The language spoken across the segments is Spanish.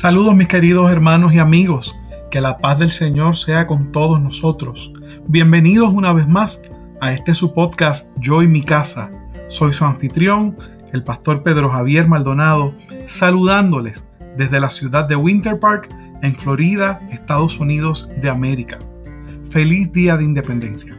Saludos mis queridos hermanos y amigos, que la paz del Señor sea con todos nosotros. Bienvenidos una vez más a este su podcast Yo y mi casa. Soy su anfitrión, el pastor Pedro Javier Maldonado, saludándoles desde la ciudad de Winter Park, en Florida, Estados Unidos de América. Feliz Día de Independencia.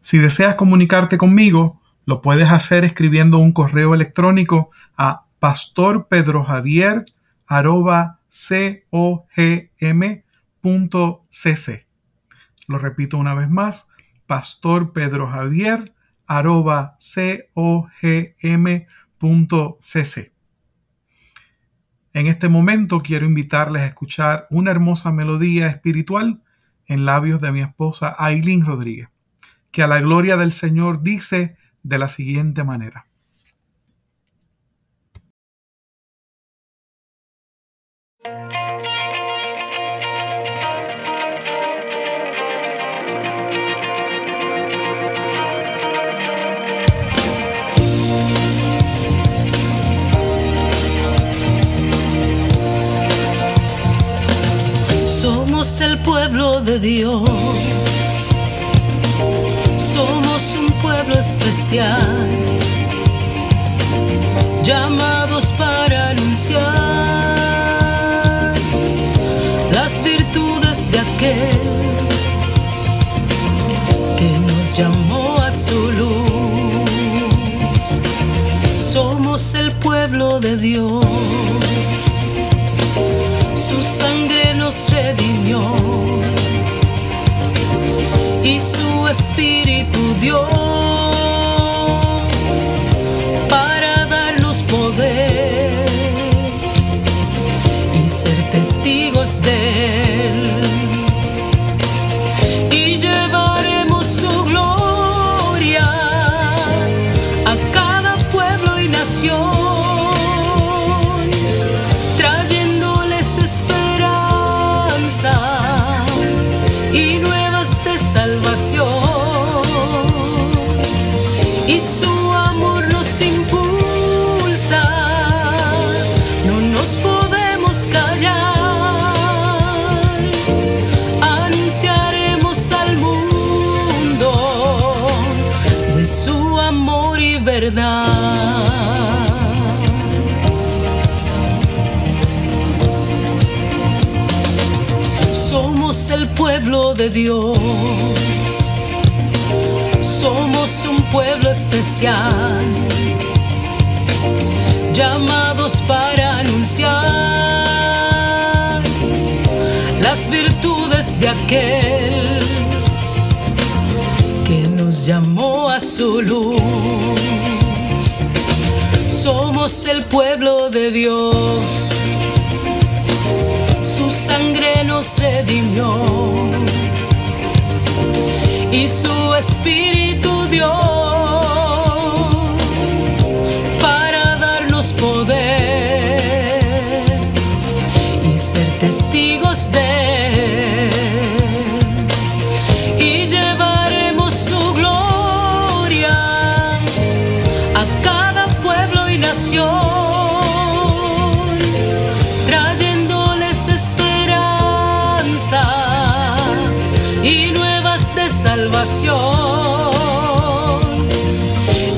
Si deseas comunicarte conmigo, lo puedes hacer escribiendo un correo electrónico a pastorpedrojavier.cogm.cc. Lo repito una vez más, pastorpedrojavier.cogm.cc. En este momento quiero invitarles a escuchar una hermosa melodía espiritual en labios de mi esposa Aileen Rodríguez, que a la gloria del Señor dice de la siguiente manera. Somos el pueblo de Dios especial, llamados para anunciar las virtudes de aquel que nos llamó a su luz. Somos el pueblo de Dios, su sangre nos redimió y su espíritu dio ser testigos de él. Pueblo de Dios. Somos un pueblo especial, llamados para anunciar las virtudes de aquel que nos llamó a su luz. Somos el pueblo de Dios, su sangre nos redimió y su espíritu dio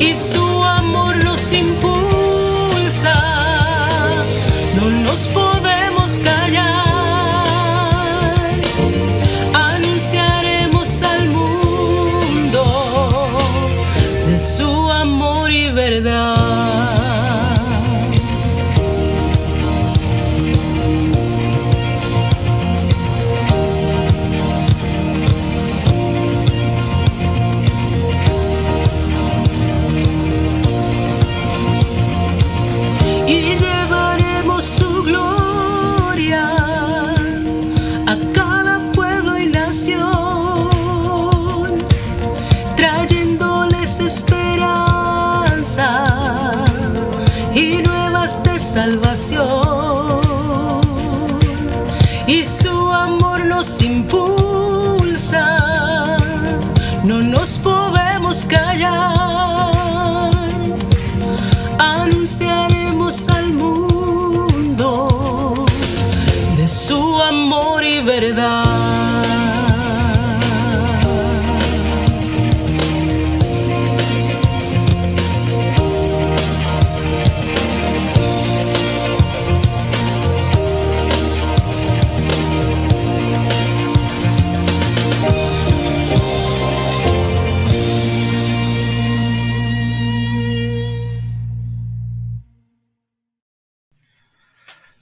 Y su amor nos impulsa, no nos podemos callar. Anunciaremos al mundo de su amor y verdad.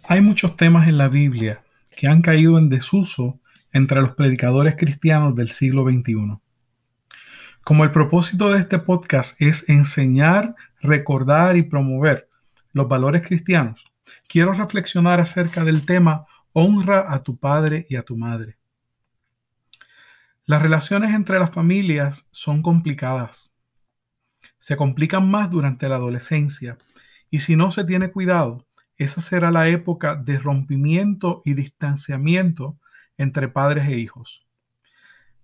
Hay muchos temas en la Biblia que han caído en desuso entre los predicadores cristianos del siglo XXI. Como el propósito de este podcast es enseñar, recordar y promover los valores cristianos, quiero reflexionar acerca del tema honra a tu padre y a tu madre. Las relaciones entre las familias son complicadas. Se complican más durante la adolescencia y si no se tiene cuidado, esa será la época de rompimiento y distanciamiento entre padres e hijos.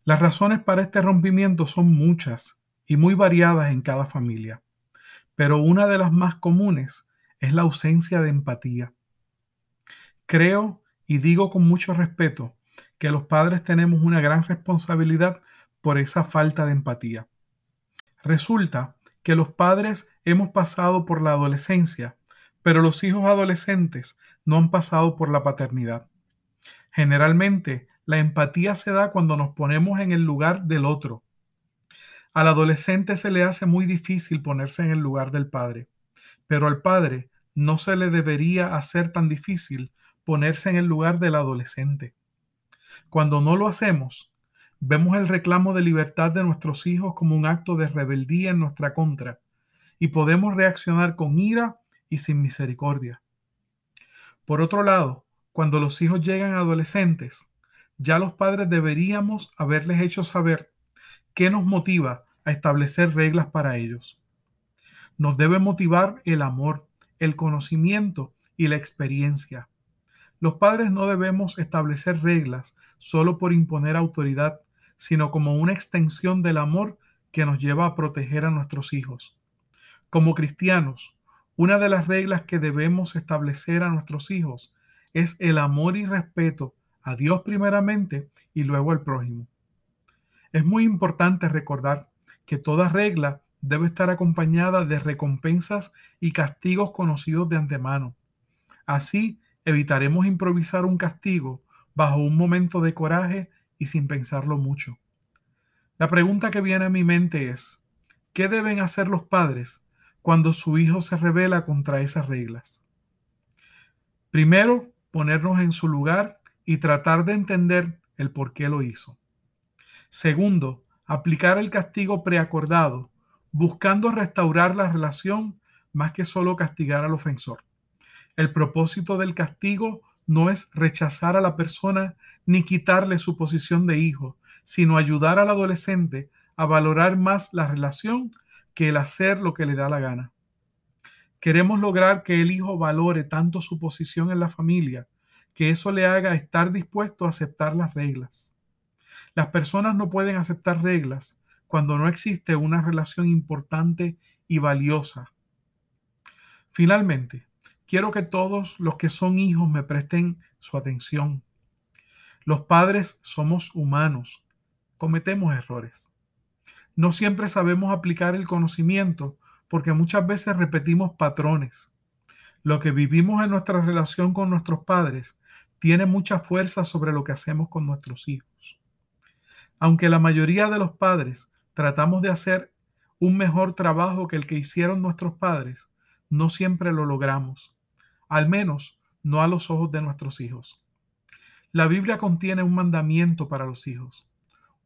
Las razones para este rompimiento son muchas y muy variadas en cada familia, pero una de las más comunes es la ausencia de empatía. Creo y digo con mucho respeto que los padres tenemos una gran responsabilidad por esa falta de empatía. Resulta que los padres hemos pasado por la adolescencia pero los hijos adolescentes no han pasado por la paternidad. Generalmente, la empatía se da cuando nos ponemos en el lugar del otro. Al adolescente se le hace muy difícil ponerse en el lugar del padre, pero al padre no se le debería hacer tan difícil ponerse en el lugar del adolescente. Cuando no lo hacemos, vemos el reclamo de libertad de nuestros hijos como un acto de rebeldía en nuestra contra y podemos reaccionar con ira y sin misericordia. Por otro lado, cuando los hijos llegan adolescentes, ya los padres deberíamos haberles hecho saber qué nos motiva a establecer reglas para ellos. Nos debe motivar el amor, el conocimiento y la experiencia. Los padres no debemos establecer reglas solo por imponer autoridad, sino como una extensión del amor que nos lleva a proteger a nuestros hijos. Como cristianos, una de las reglas que debemos establecer a nuestros hijos es el amor y respeto a Dios primeramente y luego al prójimo. Es muy importante recordar que toda regla debe estar acompañada de recompensas y castigos conocidos de antemano. Así evitaremos improvisar un castigo bajo un momento de coraje y sin pensarlo mucho. La pregunta que viene a mi mente es, ¿qué deben hacer los padres cuando su hijo se revela contra esas reglas. Primero, ponernos en su lugar y tratar de entender el por qué lo hizo. Segundo, aplicar el castigo preacordado, buscando restaurar la relación más que solo castigar al ofensor. El propósito del castigo no es rechazar a la persona ni quitarle su posición de hijo, sino ayudar al adolescente a valorar más la relación que el hacer lo que le da la gana. Queremos lograr que el hijo valore tanto su posición en la familia, que eso le haga estar dispuesto a aceptar las reglas. Las personas no pueden aceptar reglas cuando no existe una relación importante y valiosa. Finalmente, quiero que todos los que son hijos me presten su atención. Los padres somos humanos, cometemos errores. No siempre sabemos aplicar el conocimiento porque muchas veces repetimos patrones. Lo que vivimos en nuestra relación con nuestros padres tiene mucha fuerza sobre lo que hacemos con nuestros hijos. Aunque la mayoría de los padres tratamos de hacer un mejor trabajo que el que hicieron nuestros padres, no siempre lo logramos, al menos no a los ojos de nuestros hijos. La Biblia contiene un mandamiento para los hijos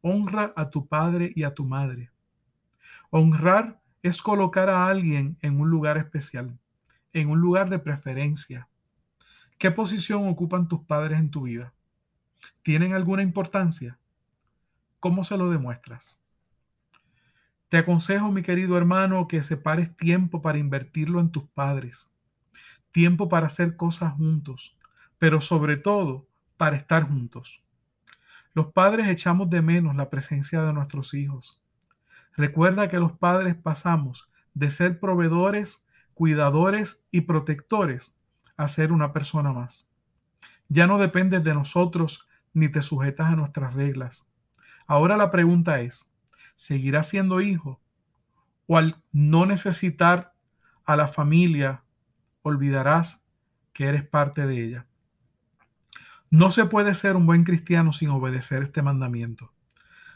honra a tu padre y a tu madre. Honrar es colocar a alguien en un lugar especial, en un lugar de preferencia. ¿Qué posición ocupan tus padres en tu vida? ¿Tienen alguna importancia? ¿Cómo se lo demuestras? Te aconsejo, mi querido hermano, que separes tiempo para invertirlo en tus padres, tiempo para hacer cosas juntos, pero sobre todo para estar juntos. Los padres echamos de menos la presencia de nuestros hijos. Recuerda que los padres pasamos de ser proveedores, cuidadores y protectores a ser una persona más. Ya no dependes de nosotros ni te sujetas a nuestras reglas. Ahora la pregunta es, ¿seguirás siendo hijo? ¿O al no necesitar a la familia, olvidarás que eres parte de ella? No se puede ser un buen cristiano sin obedecer este mandamiento.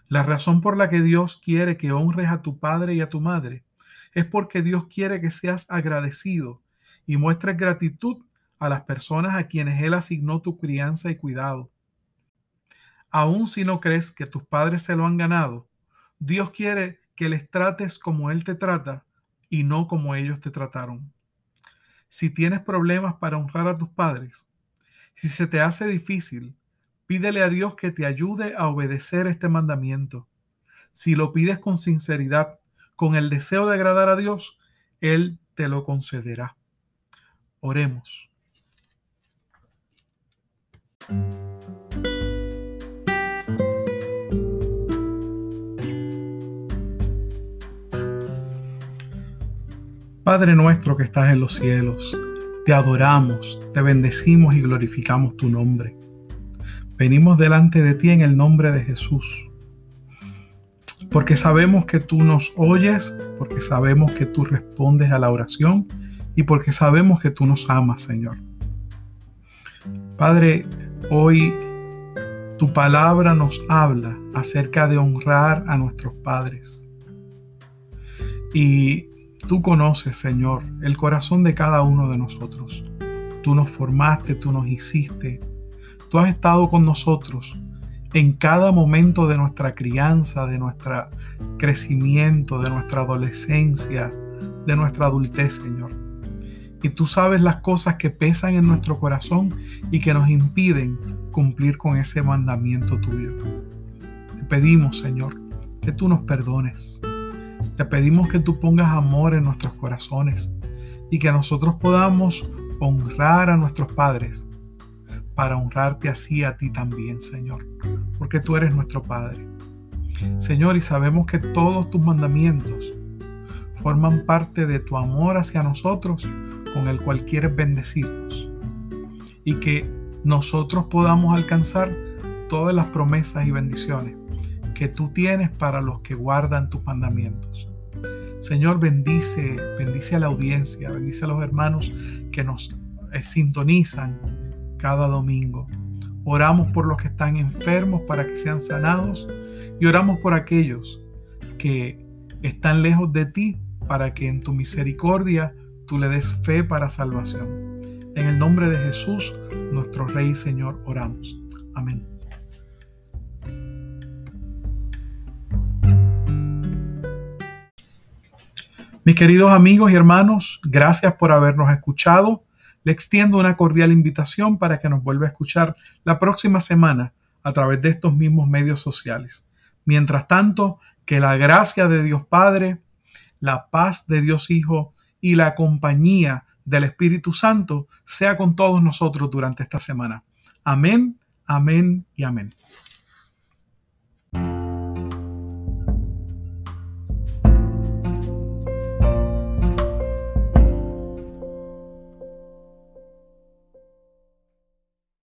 La razón por la que Dios quiere que honres a tu padre y a tu madre es porque Dios quiere que seas agradecido y muestres gratitud a las personas a quienes Él asignó tu crianza y cuidado. Aun si no crees que tus padres se lo han ganado, Dios quiere que les trates como Él te trata y no como ellos te trataron. Si tienes problemas para honrar a tus padres, si se te hace difícil, pídele a Dios que te ayude a obedecer este mandamiento. Si lo pides con sinceridad, con el deseo de agradar a Dios, Él te lo concederá. Oremos. Padre nuestro que estás en los cielos, te adoramos, te bendecimos y glorificamos tu nombre. Venimos delante de ti en el nombre de Jesús, porque sabemos que tú nos oyes, porque sabemos que tú respondes a la oración y porque sabemos que tú nos amas, Señor. Padre, hoy tu palabra nos habla acerca de honrar a nuestros padres. Y Tú conoces, Señor, el corazón de cada uno de nosotros. Tú nos formaste, tú nos hiciste. Tú has estado con nosotros en cada momento de nuestra crianza, de nuestro crecimiento, de nuestra adolescencia, de nuestra adultez, Señor. Y tú sabes las cosas que pesan en nuestro corazón y que nos impiden cumplir con ese mandamiento tuyo. Te pedimos, Señor, que tú nos perdones te pedimos que tú pongas amor en nuestros corazones y que nosotros podamos honrar a nuestros padres para honrarte así a ti también, Señor, porque tú eres nuestro Padre. Señor, y sabemos que todos tus mandamientos forman parte de tu amor hacia nosotros con el cual quieres bendecirnos y que nosotros podamos alcanzar todas las promesas y bendiciones que tú tienes para los que guardan tus mandamientos. Señor, bendice, bendice a la audiencia, bendice a los hermanos que nos eh, sintonizan cada domingo. Oramos por los que están enfermos para que sean sanados y oramos por aquellos que están lejos de ti para que en tu misericordia tú le des fe para salvación. En el nombre de Jesús, nuestro Rey y Señor, oramos. Amén. Mis queridos amigos y hermanos, gracias por habernos escuchado. Le extiendo una cordial invitación para que nos vuelva a escuchar la próxima semana a través de estos mismos medios sociales. Mientras tanto, que la gracia de Dios Padre, la paz de Dios Hijo y la compañía del Espíritu Santo sea con todos nosotros durante esta semana. Amén, amén y amén.